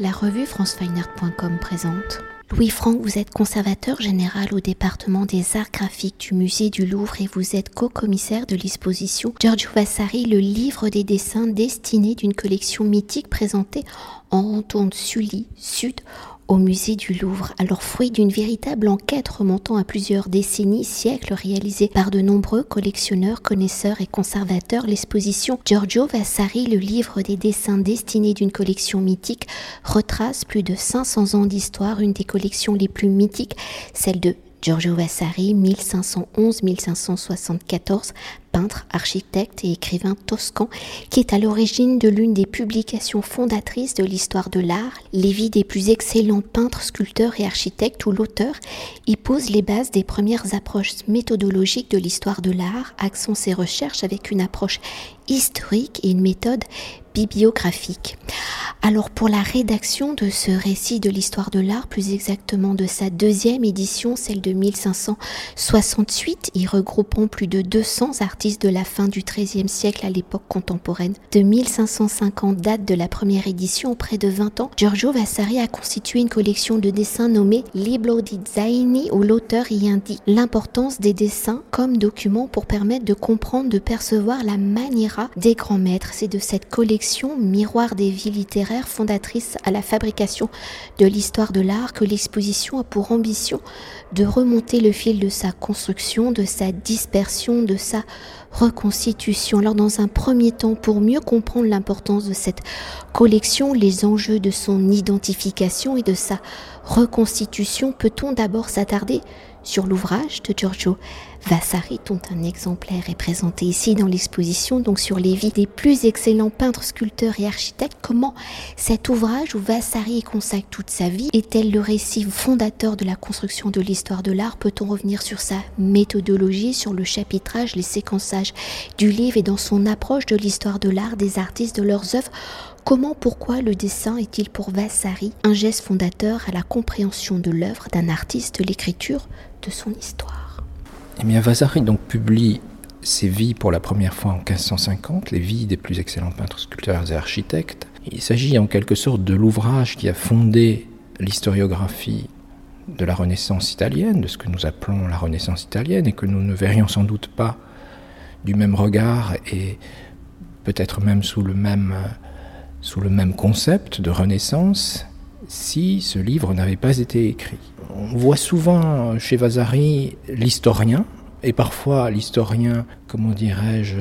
La revue francefineart.com présente. Louis Franck, vous êtes conservateur général au département des arts graphiques du musée du Louvre et vous êtes co-commissaire de l'exposition Giorgio Vasari, le livre des dessins destiné d'une collection mythique présentée en rotonde Sully Sud au musée du Louvre, alors fruit d'une véritable enquête remontant à plusieurs décennies, siècles, réalisée par de nombreux collectionneurs, connaisseurs et conservateurs, l'exposition Giorgio Vasari, le livre des dessins destinés d'une collection mythique, retrace plus de 500 ans d'histoire, une des collections les plus mythiques, celle de Giorgio Vasari, 1511-1574, peintre, architecte et écrivain toscan, qui est à l'origine de l'une des publications fondatrices de l'histoire de l'art, les vies des plus excellents peintres, sculpteurs et architectes, où l'auteur y pose les bases des premières approches méthodologiques de l'histoire de l'art, axant ses recherches avec une approche historique et une méthode bibliographique. Alors pour la rédaction de ce récit de l'histoire de l'art, plus exactement de sa deuxième édition, celle de 1568, y regroupant plus de 200 artistes de la fin du XIIIe siècle à l'époque contemporaine. De 1550 date de la première édition, près de 20 ans, Giorgio Vasari a constitué une collection de dessins nommée Libro di Zaini où l'auteur y indique l'importance des dessins comme document pour permettre de comprendre, de percevoir la maniera des grands maîtres. C'est de cette collection, Miroir des vies littéraires, fondatrice à la fabrication de l'histoire de l'art, que l'exposition a pour ambition de remonter le fil de sa construction, de sa dispersion, de sa reconstitution. Alors dans un premier temps, pour mieux comprendre l'importance de cette collection, les enjeux de son identification et de sa reconstitution, peut-on d'abord s'attarder sur l'ouvrage de Giorgio Vasari, dont un exemplaire est présenté ici dans l'exposition, donc sur les vies des plus excellents peintres, sculpteurs et architectes. Comment cet ouvrage où Vasari consacre toute sa vie est-elle le récit fondateur de la construction de l'histoire de l'art? Peut-on revenir sur sa méthodologie, sur le chapitrage, les séquençages du livre et dans son approche de l'histoire de l'art, des artistes, de leurs œuvres? Comment, pourquoi le dessin est-il pour Vasari un geste fondateur à la compréhension de l'œuvre d'un artiste, de l'écriture de son histoire? Eh bien, Vasari donc publie ses vies pour la première fois en 1550, les vies des plus excellents peintres, sculpteurs et architectes. Il s'agit en quelque sorte de l'ouvrage qui a fondé l'historiographie de la Renaissance italienne, de ce que nous appelons la Renaissance italienne, et que nous ne verrions sans doute pas du même regard et peut-être même sous le même, sous le même concept de Renaissance si ce livre n'avait pas été écrit. On voit souvent chez Vasari l'historien, et parfois l'historien, comment dirais-je,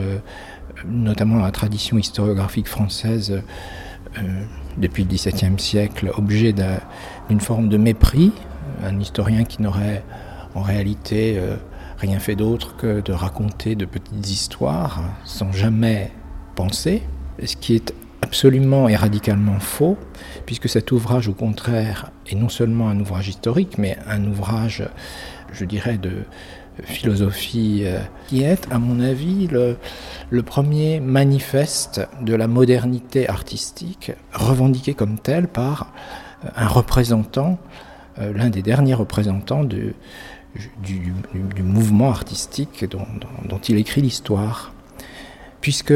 notamment la tradition historiographique française euh, depuis le XVIIe siècle, objet d'une forme de mépris, un historien qui n'aurait en réalité euh, rien fait d'autre que de raconter de petites histoires sans jamais penser, ce qui est absolument et radicalement faux, puisque cet ouvrage, au contraire, est non seulement un ouvrage historique, mais un ouvrage, je dirais, de philosophie euh, qui est, à mon avis, le, premier manifeste de la modernité artistique, revendiqué comme tel par euh, un représentant, euh, l'un des derniers représentants du, mouvement artistique dont, dont, dont il écrit l'histoire. Puisque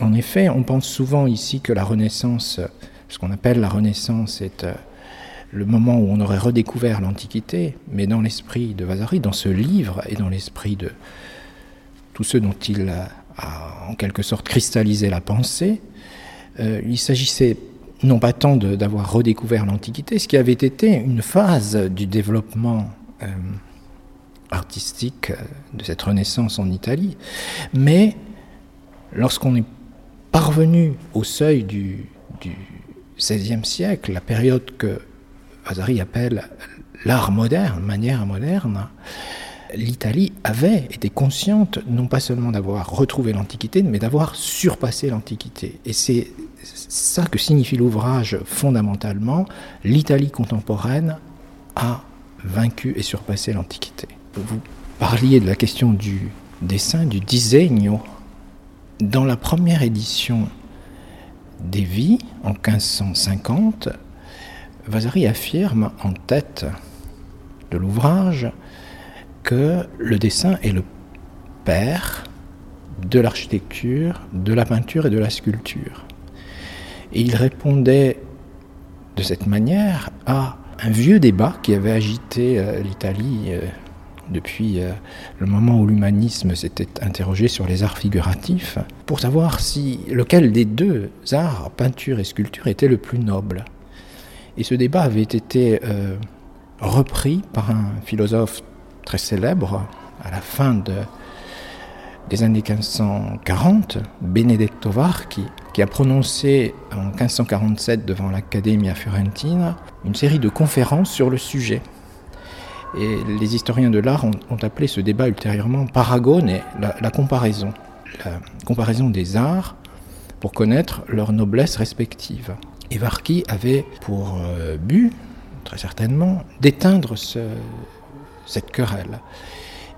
en effet, on pense souvent ici que la Renaissance, ce qu'on appelle la Renaissance, est euh, le moment où on aurait redécouvert l'Antiquité, mais dans l'esprit de Vasari, dans ce livre et dans l'esprit de tous ceux dont il a, en quelque sorte cristallisé la pensée, euh, il s'agissait non pas tant d'avoir redécouvert l'Antiquité, ce qui avait été une phase du développement euh, artistique de cette Renaissance en Italie, mais lorsqu'on est parvenu au seuil du, XVIe siècle, la période que Vasari appelle l'art moderne, manière moderne, l'Italie avait été consciente non pas seulement d'avoir retrouvé l'Antiquité, mais d'avoir surpassé l'Antiquité. Et c'est ça que signifie l'ouvrage fondamentalement. L'Italie contemporaine a vaincu et surpassé l'Antiquité. Vous parliez de la question du dessin, du disegno, dans la première édition des Vies, en 1550, Vasari affirme en tête de l'ouvrage que le dessin est le père de l'architecture, de la peinture et de la sculpture. Et il répondait de cette manière à un vieux débat qui avait agité euh, l'Italie euh, depuis euh, le moment où l'humanisme s'était interrogé sur les arts figuratifs, pour savoir si lequel des deux arts, peinture et sculpture, était le plus noble. Et ce débat avait été repris par un philosophe très célèbre à la fin de, des années 1540, Benedetto Varchi, qui a prononcé en 1547 devant l'Accademia Fiorentina une série de conférences sur le sujet. Et les historiens de l'art ont, appelé ce débat ultérieurement paragone, la, la comparaison, la comparaison des arts pour connaître leur noblesse respective. Et Varchi avait pour euh, but, très certainement, d'éteindre ce, cette querelle.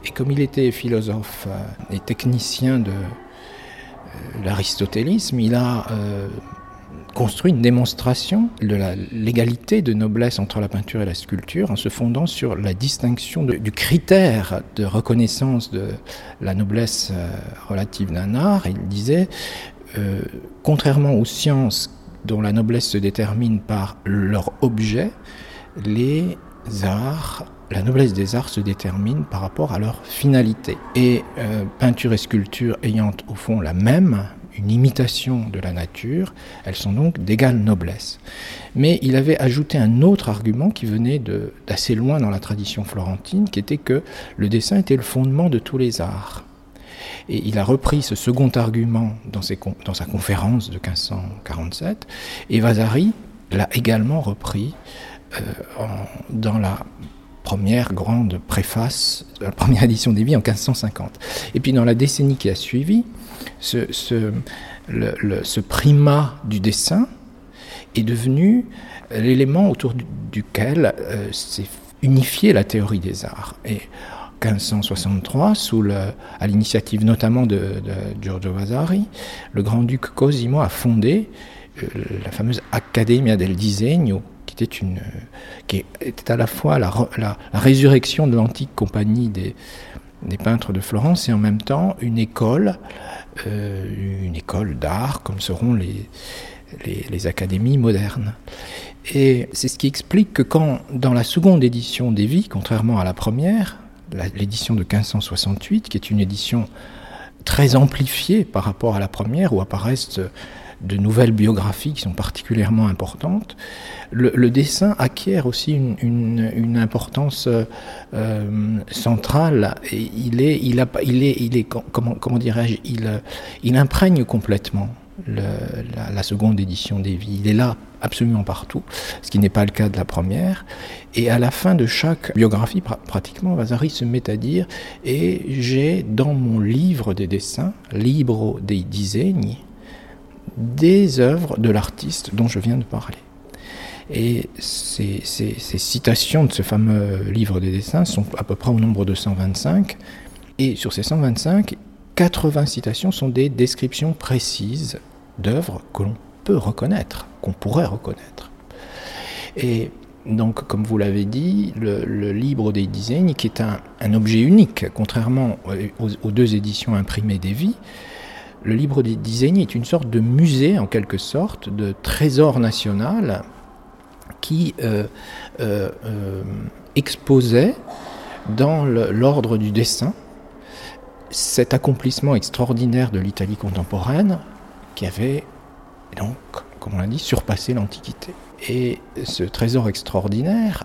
Et comme il était philosophe euh, et technicien de euh, l'aristotélisme, il a construit une démonstration de la légalité de noblesse entre la peinture et la sculpture en se fondant sur la distinction du critère de reconnaissance de la noblesse relative d'un art. Il disait, contrairement aux sciences dont la noblesse se détermine par leur objet, les arts la noblesse des arts se détermine par rapport à leur finalité. Et euh, peinture et sculpture ayant au fond la même, une imitation de la nature, elles sont donc d'égale noblesse. Mais il avait ajouté un autre argument qui venait d'assez loin dans la tradition florentine, qui était que le dessin était le fondement de tous les arts. Et il a repris ce second argument dans, sa conférence de 1547, et Vasari l'a également repris euh, dans la première grande préface, la première édition des Vies en 1550. Et puis dans la décennie qui a suivi, ce, ce, primat du dessin est devenu l'élément autour duquel euh, s'est unifiée la théorie des arts. Et 1563, sous à l'initiative notamment de, Giorgio Vasari, le grand-duc Cosimo a fondé euh, la fameuse Accademia del Disegno, était, une, qui était à la fois la, résurrection de l'antique compagnie des, des, peintres de Florence et en même temps une école, euh, une école d'art comme seront les, les, les, académies modernes. Et c'est ce qui explique que quand, dans la seconde édition des Vies, contrairement à la première, l'édition de 1568, qui est une édition très amplifiée par rapport à la première, où apparaissent de nouvelles biographies qui sont particulièrement importantes. Le, dessin acquiert aussi une, importance euh, centrale. Et il est, il a, il est, il est comment, comment dirais-je, il, il imprègne complètement la, seconde édition des vies. Il est là absolument partout, ce qui n'est pas le cas de la première. Et à la fin de chaque biographie, pratiquement, Vasari se met à dire Et j'ai dans mon livre des dessins, Libro dei disegni, des œuvres de l'artiste dont je viens de parler. Et ces, citations de ce fameux livre des dessins sont à peu près au nombre de 125. Et sur ces 125, 80 citations sont des descriptions précises d'œuvres que l'on peut reconnaître, qu'on pourrait reconnaître. Et donc, comme vous l'avez dit, le, livre des dizaines, qui est un, objet unique, contrairement aux, deux éditions imprimées des vies, le livre des dizaines est une sorte de musée, en quelque sorte, de trésor national qui euh, euh, euh, exposait dans l'ordre du dessin cet accomplissement extraordinaire de l'Italie contemporaine qui avait donc, comme on l'a dit, surpassé l'Antiquité. Et ce trésor extraordinaire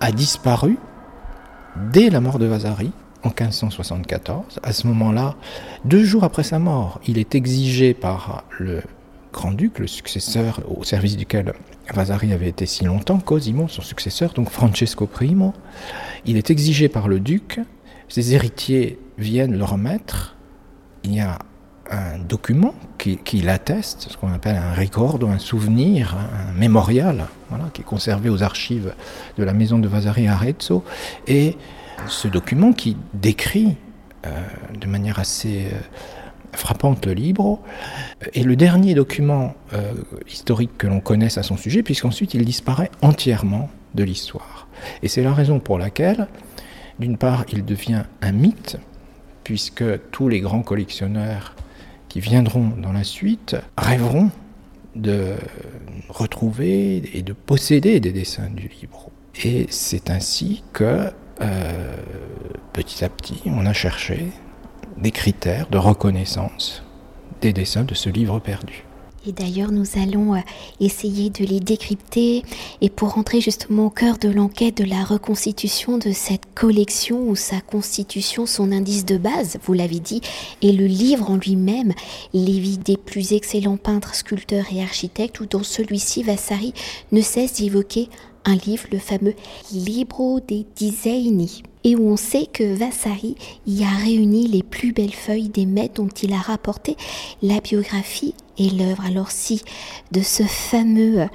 a disparu dès la mort de Vasari, en 1574. À ce moment-là, deux jours après sa mort, il est exigé par le grand-duc, le successeur au service duquel Vasari avait été si longtemps, Cosimo, son successeur, donc Francesco I, il est exigé par le duc, ses héritiers viennent le remettre, il y a un document qui, l'atteste, ce qu'on appelle un record, un souvenir, un mémorial, voilà, qui est conservé aux archives de la maison de Vasari à Arezzo, et ce document qui décrit euh, de manière assez euh, frappante le livre est le dernier document euh, historique que l'on connaisse à son sujet, puisqu'ensuite il disparaît entièrement de l'histoire. Et c'est la raison pour laquelle, d'une part, il devient un mythe, puisque tous les grands collectionneurs qui viendront dans la suite rêveront de retrouver et de posséder des dessins du livre. Et c'est ainsi que euh, petit à petit, on a cherché des critères de reconnaissance des dessins de ce livre perdu. Et d'ailleurs, nous allons euh, essayer de les décrypter et pour rentrer justement au cœur de l'enquête de la reconstitution de cette collection où sa constitution, son indice de base, vous l'avez dit, et le livre en lui-même, vies des plus excellents peintres, sculpteurs et architectes, où dans celui-ci, Vassari ne cesse d'évoquer un livre, le fameux Libro dei Disegni, et où on sait que Vasari y a réuni les plus belles feuilles des maîtres dont il a rapporté la biographie et l'œuvre. Alors si de ce fameux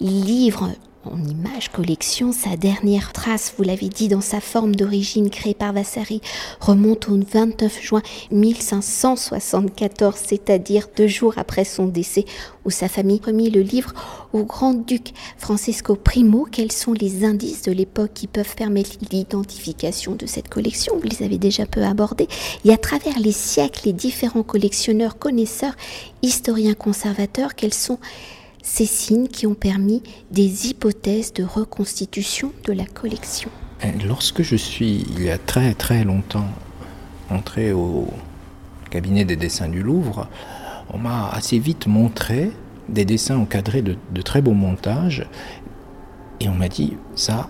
livre en image collection, sa dernière trace, vous l'avez dit, dans sa forme d'origine créée par Vasari, remonte au 29 juin 1574, c'est-à-dire deux jours après son décès, où sa famille remit le livre au grand-duc Francesco Primo. Quels sont les indices de l'époque qui peuvent permettre l'identification de cette collection? Vous les avez déjà peu abordés. Et à travers les siècles, les différents collectionneurs, connaisseurs, historiens, conservateurs, quels sont ces signes qui ont permis des hypothèses de reconstitution de la collection. Lorsque je suis, il y a très très longtemps, entré au cabinet des dessins du Louvre, on m'a assez vite montré des dessins encadrés de, très beaux montages, et on m'a dit, ça,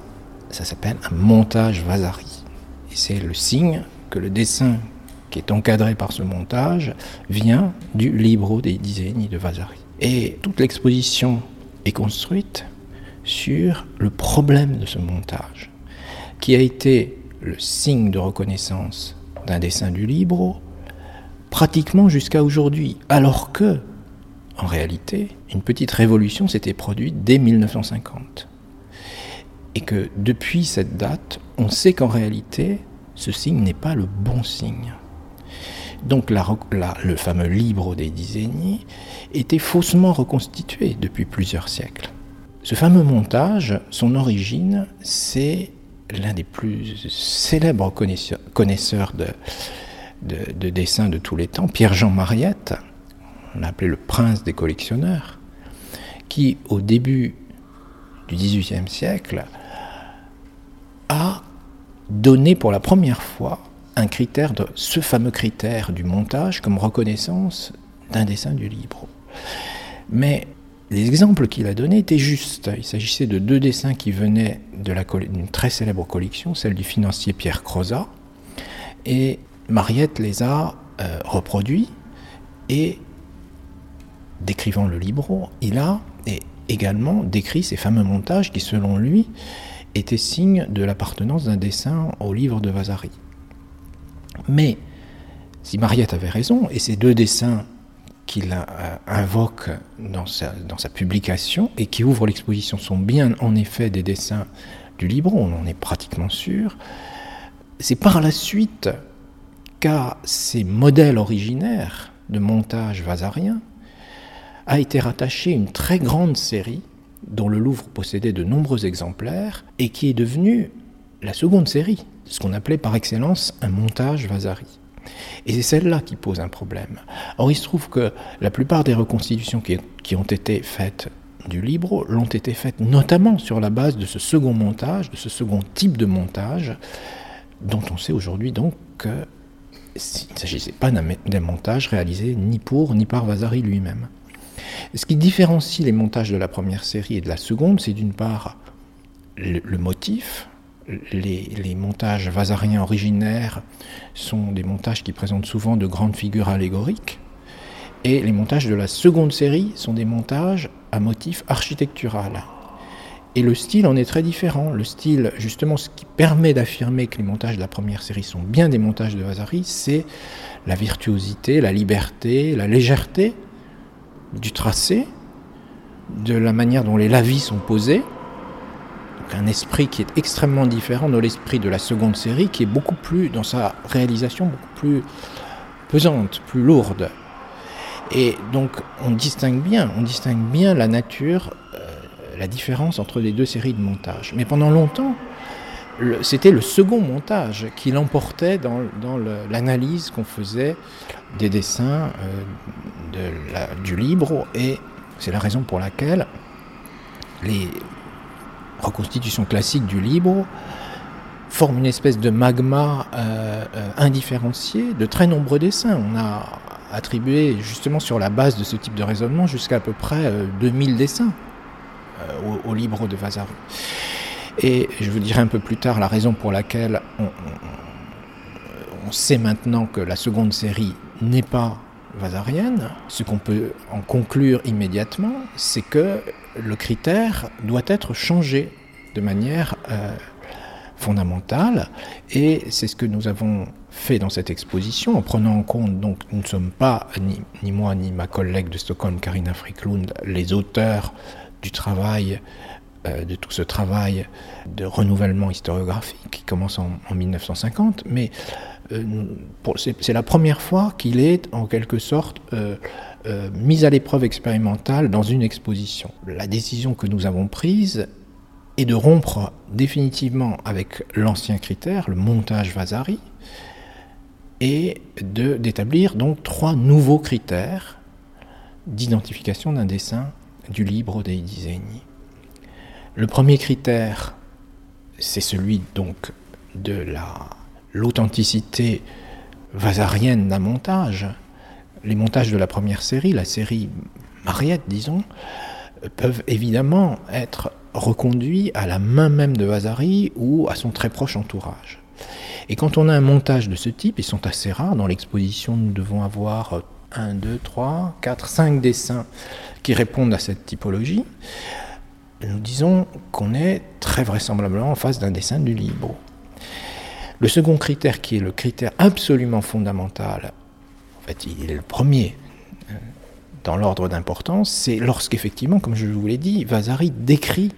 ça s'appelle un montage Vasari. Et c'est le signe que le dessin qui est encadré par ce montage vient du Libro des Disegni de Vasari. Et toute l'exposition est construite sur le problème de ce montage, qui a été le signe de reconnaissance d'un dessin du Libro, pratiquement jusqu'à aujourd'hui, alors que, en réalité, une petite révolution s'était produite dès 1950. Et que depuis cette date, on sait qu'en réalité, ce signe n'est pas le bon signe. Donc le fameux livre des Disegni était faussement reconstitué depuis plusieurs siècles. Ce fameux montage, son origine, c'est l'un des plus célèbres connaisseurs de, de, dessins de tous les temps, Pierre-Jean Mariette, on le prince des collectionneurs, qui au début du XVIIIe siècle a donné pour la première fois un critère de ce fameux critère du montage comme reconnaissance d'un dessin du livre. Mais les exemples qu'il a donnés étaient justes. Il s'agissait de deux dessins qui venaient d'une très célèbre collection, celle du financier Pierre Crozat, et Mariette les a euh, reproduits et décrivant le libro, il a également décrit ces fameux montages qui, selon lui, étaient signe de l'appartenance d'un dessin au livre de Vasari. Mais si Mariette avait raison, et ces deux dessins qu'il euh, invoque dans sa, publication et qui ouvrent l'exposition sont bien en effet des dessins du livre, on en est pratiquement sûr, c'est par la suite qu'à ces modèles originaires de montage vasarien a été rattachée une très grande série dont le Louvre possédait de nombreux exemplaires et qui est devenue la seconde série ce qu'on appelait par excellence un montage Vasari. Et c'est celle-là qui pose un problème. Or, il se trouve que la plupart des reconstitutions qui, ont été faites du Libro l'ont été faites notamment sur la base de ce second montage, de ce second type de montage, dont on sait aujourd'hui donc qu'il ne s'agissait pas d'un montage réalisé ni pour ni par Vasari lui-même. Ce qui différencie les montages de la première série et de la seconde, c'est d'une part le motif, les, montages vasariens originaires sont des montages qui présentent souvent de grandes figures allégoriques. Et les montages de la seconde série sont des montages à motif architectural. Et le style en est très différent. Le style, justement, ce qui permet d'affirmer que les montages de la première série sont bien des montages de Vasari, c'est la virtuosité, la liberté, la légèreté du tracé, de la manière dont les lavis sont posés, un esprit qui est extrêmement différent de l'esprit de la seconde série, qui est beaucoup plus, dans sa réalisation, beaucoup plus pesante, plus lourde. Et donc on distingue bien, on distingue bien la nature, euh, la différence entre les deux séries de montage. Mais pendant longtemps, c'était le second montage qui l'emportait dans, l'analyse qu'on faisait des dessins euh, du livre et C'est la raison pour laquelle les reconstitutions classiques du Libro forment une espèce de magma euh, euh, indifférencié de très nombreux dessins. On a attribué justement sur la base de ce type de raisonnement jusqu'à à peu près 2000 dessins au, Libro de Vasari. Et je vous dirai un peu plus tard la raison pour laquelle on sait maintenant que la seconde série n'est pas vasarienne, ce qu'on peut en conclure immédiatement, c'est que le critère doit être changé de manière euh, fondamentale, et c'est ce que nous avons fait dans cette exposition, en prenant en compte, donc nous ne sommes pas, ni, moi ni ma collègue de Stockholm, Karina Friklund, les auteurs du travail, euh, de tout ce travail de renouvellement historiographique qui commence en, en 1950, mais c'est la première fois qu'il est en quelque sorte euh, euh, mis à l'épreuve expérimentale dans une exposition. La décision que nous avons prise est de rompre définitivement avec l'ancien critère, le montage Vasari, et d'établir donc trois nouveaux critères d'identification d'un dessin du Libro dei Disegni. Le premier critère, c'est celui donc de la l'authenticité vasarienne d'un montage. Les montages de la première série, la série Mariette, disons, peuvent évidemment être reconduits à la main même de Vasari ou à son très proche entourage. Et quand on a un montage de ce type, ils sont assez rares. Dans l'exposition, nous devons avoir 1, 2, 3, 4, 5 dessins qui répondent à cette typologie. Nous disons qu'on est très vraisemblablement en face d'un dessin du Libro. Le second critère, qui est le critère absolument fondamental, en fait, il est le premier euh, dans l'ordre d'importance, c'est lorsqu'effectivement, comme je vous l'ai dit, Vasari décrit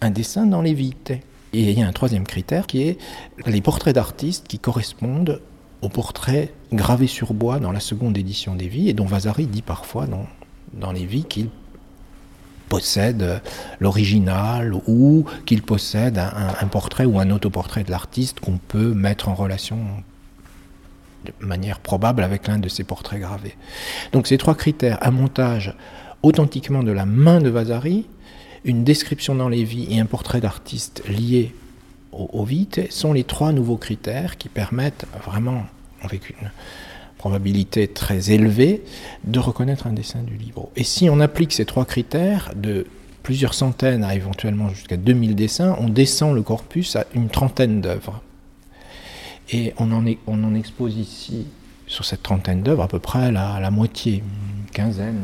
un dessin dans les vites. Et il y a un troisième critère qui est les portraits d'artistes qui correspondent aux portraits gravés sur bois dans la seconde édition des vies, et dont Vasari dit parfois dans, dans les vies qu'il possède l'original ou qu'il possède un, portrait ou un autoportrait de l'artiste qu'on peut mettre en relation de manière probable avec l'un de ses portraits gravés. Donc ces trois critères, un montage authentiquement de la main de Vasari, une description dans les vies et un portrait d'artiste lié au, au vite, sont les trois nouveaux critères qui permettent vraiment, avec une, probabilité très élevée de reconnaître un dessin du Libro. Et si on applique ces trois critères, de plusieurs centaines à éventuellement jusqu'à 2000 dessins, on descend le corpus à une trentaine d'œuvres. Et on en, est, on en expose ici, sur cette trentaine d'œuvres, à peu près la, la moitié, une quinzaine.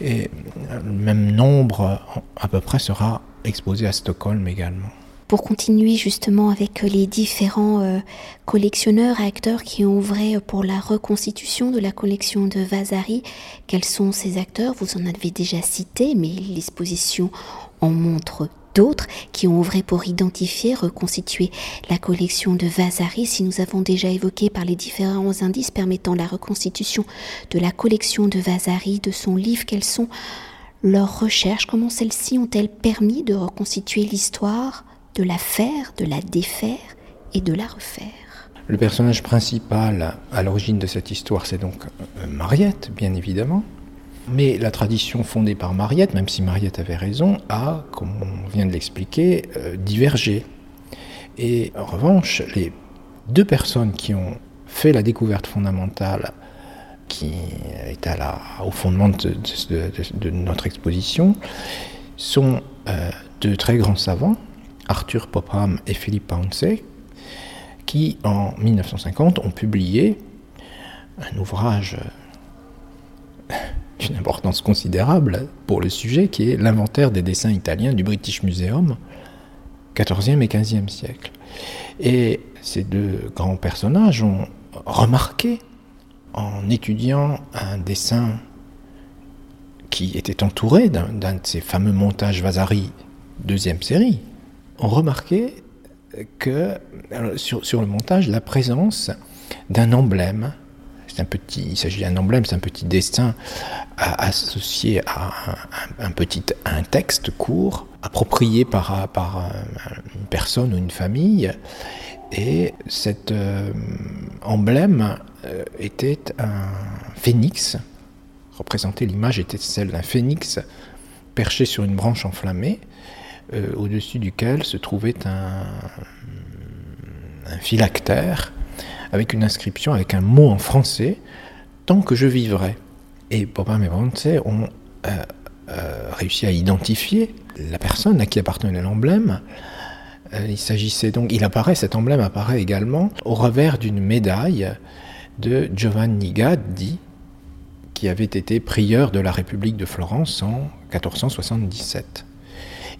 Et le même nombre, à peu près, sera exposé à Stockholm également pour continuer justement avec les différents euh, collectionneurs et acteurs qui ont œuvré pour la reconstitution de la collection de Vasari. Quels sont ces acteurs? Vous en avez déjà cité, mais l'exposition en montre d'autres qui ont œuvré pour identifier, reconstituer la collection de Vasari. Si nous avons déjà évoqué par les différents indices permettant la reconstitution de la collection de Vasari, de son livre, quelles sont leurs recherches, comment celles-ci ont-elles permis de reconstituer l'histoire? De la faire, de la défaire et de la refaire. Le personnage principal à l'origine de cette histoire, c'est donc euh, Mariette, bien évidemment. Mais la tradition fondée par Mariette, même si Mariette avait raison, a, comme on vient de l'expliquer, euh, divergé. Et en revanche, les deux personnes qui ont fait la découverte fondamentale qui est à la, au fondement de, notre exposition sont euh, deux très grands savants, Arthur Popham et Philippe Pouncey, qui en 1950 ont publié un ouvrage euh, d'une importance considérable pour le sujet, qui est l'inventaire des dessins italiens du British Museum, 14e et 15e siècle. Et ces deux grands personnages ont remarqué, en étudiant un dessin qui était entouré d'un de ces fameux montages Vasari deuxième série, ont remarqué que sur, le montage, la présence d'un emblème, c'est un petit, il s'agit d'un emblème, c'est un petit dessin associé à un, texte court, approprié par, par une personne ou une famille, et cet euh, emblème euh, était un phénix. Représentait l'image était celle d'un phénix perché sur une branche enflammée, euh, au-dessus duquel se trouvait un, phylactère avec une inscription, avec un mot en français, tant que je vivrai. Et Popin et Bronte ont euh, euh, réussi à identifier la personne à qui appartenait l'emblème. Il s'agissait donc, il apparaît, cet emblème apparaît également au revers d'une médaille de Giovanni Gaddi, qui avait été prieur de la République de Florence en 1477.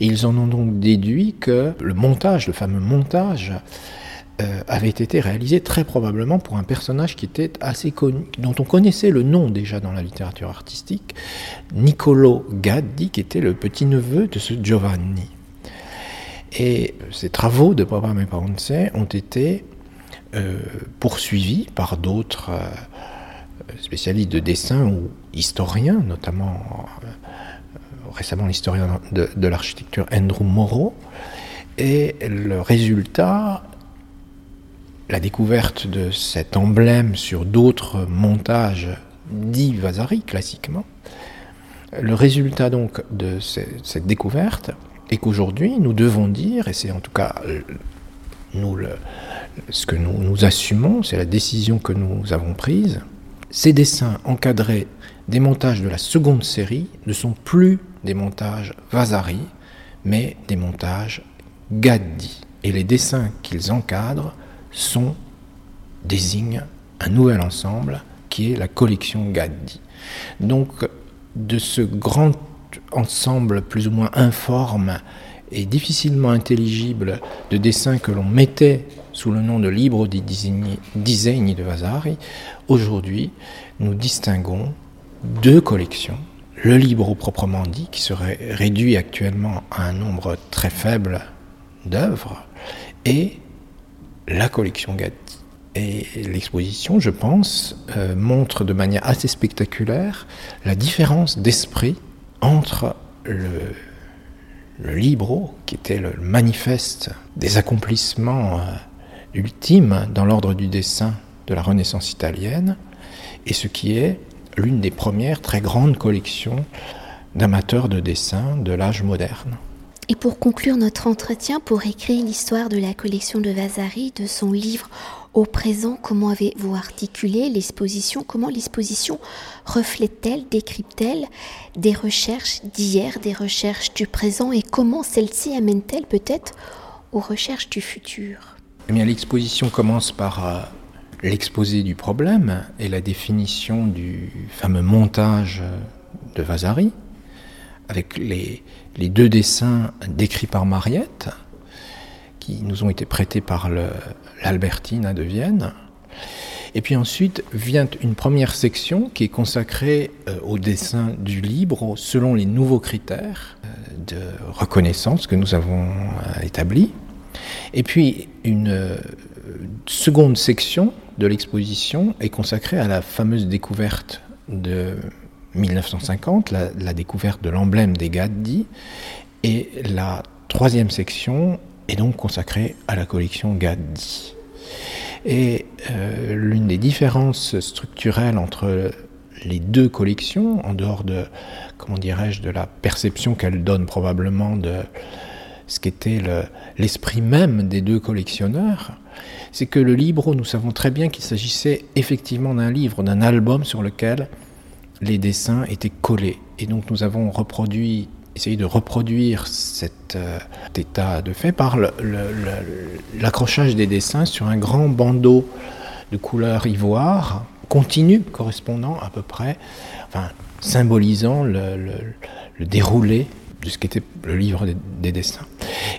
Ils en ont donc déduit que le montage, le fameux montage, euh, avait été réalisé très probablement pour un personnage qui était assez connu, dont on connaissait le nom déjà dans la littérature artistique, Niccolo Gaddi, qui était le petit-neveu de ce Giovanni. Et ces travaux de Papa Ponce ont été euh, poursuivis par d'autres euh, spécialistes de dessin ou historiens, notamment récemment l'historien de, l'architecture Andrew Moreau. Et le résultat la découverte de cet emblème sur d'autres montages dits Vasari classiquement, le résultat donc de cette découverte est qu'aujourd'hui nous devons dire, et c'est en tout cas nous ce que nous, nous assumons, c'est la décision que nous avons prise, ces dessins encadrés des montages de la seconde série ne sont plus des montages Vasari, mais des montages Gaddi. Et les dessins qu'ils encadrent sont, désigne un nouvel ensemble qui est la collection Gaddi. Donc, de ce grand ensemble plus ou moins informe et difficilement intelligible de dessins que l'on mettait sous le nom de Libro di Disegni de Vasari, aujourd'hui, nous distinguons deux collections. Le Libro proprement dit, qui serait réduit actuellement à un nombre très faible d'œuvres, et la collection Gatti. Et l'exposition, je pense, euh, montre de manière assez spectaculaire la différence d'esprit entre le, libro, qui était le manifeste des accomplissements euh, ultimes dans l'ordre du dessin de la Renaissance italienne, et ce qui est l'une des premières très grandes collections d'amateurs de dessin de l'âge moderne. Et pour conclure notre entretien, pour écrire l'histoire de la collection de Vasari, de son livre au présent, comment avez-vous articulé l'exposition Comment l'exposition reflète-t-elle, décrypte-t-elle des recherches d'hier, des recherches du présent et comment celle-ci amène-t-elle peut-être aux recherches du futur? Eh bien, l'exposition commence par euh, l'exposé du problème et la définition du fameux montage de Vasari, avec les, les deux dessins décrits par Mariette, qui nous ont été prêtés par l'Albertine de Vienne. Et puis ensuite vient une première section qui est consacrée euh, au dessin du libre selon les nouveaux critères euh, de reconnaissance que nous avons euh, établis. Et puis une seconde section de l'exposition est consacrée à la fameuse découverte de 1950, la, découverte de l'emblème des Gaddi, et la troisième section est donc consacrée à la collection Gaddi. Et euh, l'une des différences structurelles entre les deux collections, en dehors de, comment dirais-je, de la perception qu'elle donne probablement de ce qu'était l'esprit même des deux collectionneurs, c'est que le livre, nous savons très bien qu'il s'agissait effectivement d'un livre, d'un album sur lequel les dessins étaient collés. Et donc nous avons essayé de reproduire cet euh, état de fait par l'accrochage des dessins sur un grand bandeau de couleur ivoire, continu, correspondant à peu près, enfin, symbolisant le, déroulé de ce qu'était le livre des, dessins.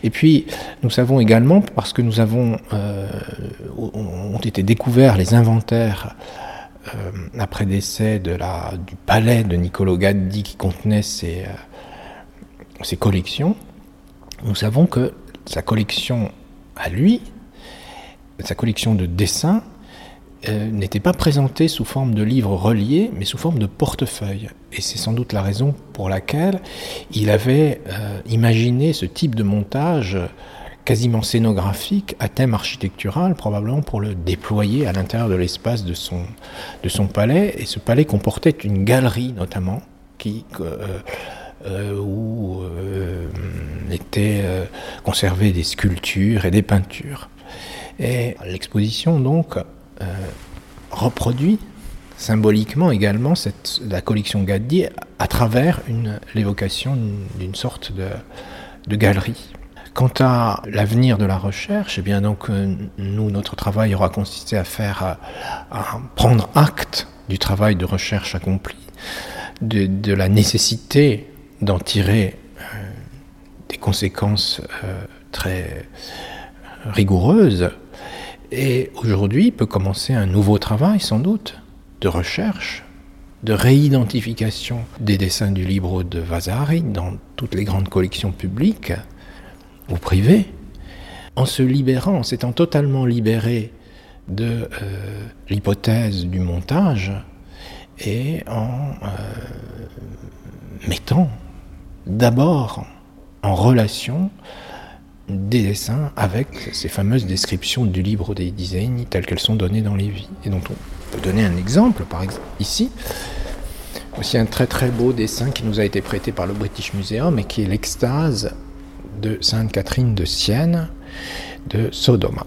Et puis, nous savons également, parce que nous avons, euh, ont été découverts les inventaires euh, après décès du palais de Niccolo Gaddi qui contenait ses, euh, ses collections, nous savons que sa collection à lui, sa collection de dessins, euh, n'était pas présentée sous forme de livres reliés, mais sous forme de portefeuille. Et c'est sans doute la raison pour laquelle il avait imaginé ce type de montage quasiment scénographique à thème architectural, probablement pour le déployer à l'intérieur de l'espace de son, de son palais. Et ce palais comportait une galerie notamment, qui, euh, euh, où euh, étaient conservées des sculptures et des peintures. Et l'exposition donc reproduit symboliquement également la collection Gaddi à travers l'évocation d'une sorte de, galerie. Quant à l'avenir de la recherche, eh bien donc euh, nous notre travail aura consisté à faire à, prendre acte du travail de recherche accompli, de, la nécessité d'en tirer euh, des conséquences euh, très rigoureuses. Et aujourd'hui peut commencer un nouveau travail sans doute de recherche, de réidentification des dessins du livre de Vasari dans toutes les grandes collections publiques ou privées, en se libérant, en s'étant totalement libéré de euh, l'hypothèse du montage et en euh, mettant d'abord en relation des dessins avec ces fameuses descriptions du livre des dizaines telles qu'elles sont données dans les vies et dont on peut donner un exemple, par exemple, ici. Aussi un très très beau dessin qui nous a été prêté par le British Museum et qui est l'extase de Sainte Catherine de Sienne de Sodoma.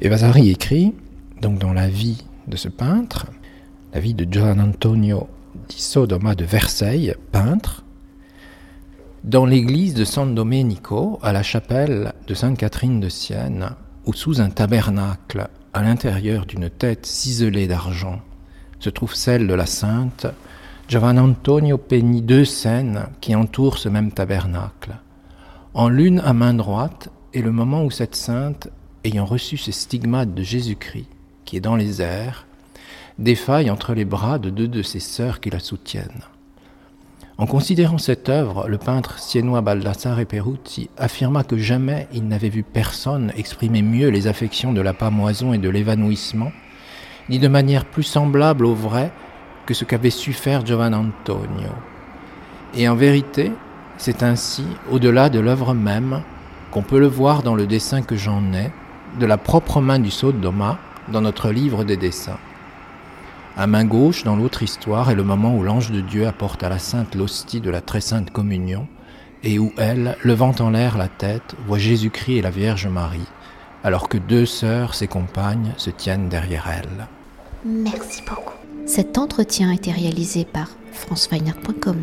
Et Vasari écrit, donc dans la vie de ce peintre, la vie de Gian Antonio di Sodoma de Versailles, peintre, dans l'église de San Domenico, à la chapelle de Sainte Catherine de Sienne, ou sous un tabernacle à l'intérieur d'une tête ciselée d'argent, se trouve celle de la sainte, Giovanni Antonio peignit deux scènes qui entourent ce même tabernacle. En l'une à main droite est le moment où cette sainte, ayant reçu ses stigmates de Jésus-Christ, qui est dans les airs, défaille entre les bras de deux de ses sœurs qui la soutiennent. En considérant cette œuvre, le peintre siennois Baldassare Peruzzi affirma que jamais il n'avait vu personne exprimer mieux les affections de la pamoison et de l'évanouissement, ni de manière plus semblable au vrai que ce qu'avait su faire Giovanni Antonio. Et en vérité, c'est ainsi, au-delà de l'œuvre même, qu'on peut le voir dans le dessin que j'en ai, de la propre main du Sodoma, dans notre livre des dessins. À main gauche, dans l'autre histoire, est le moment où l'ange de Dieu apporte à la sainte l'hostie de la très sainte communion, et où elle, levant en l'air la tête, voit Jésus-Christ et la Vierge Marie, alors que deux sœurs, ses compagnes, se tiennent derrière elle. Merci beaucoup. Cet entretien a été réalisé par franceweiner.com.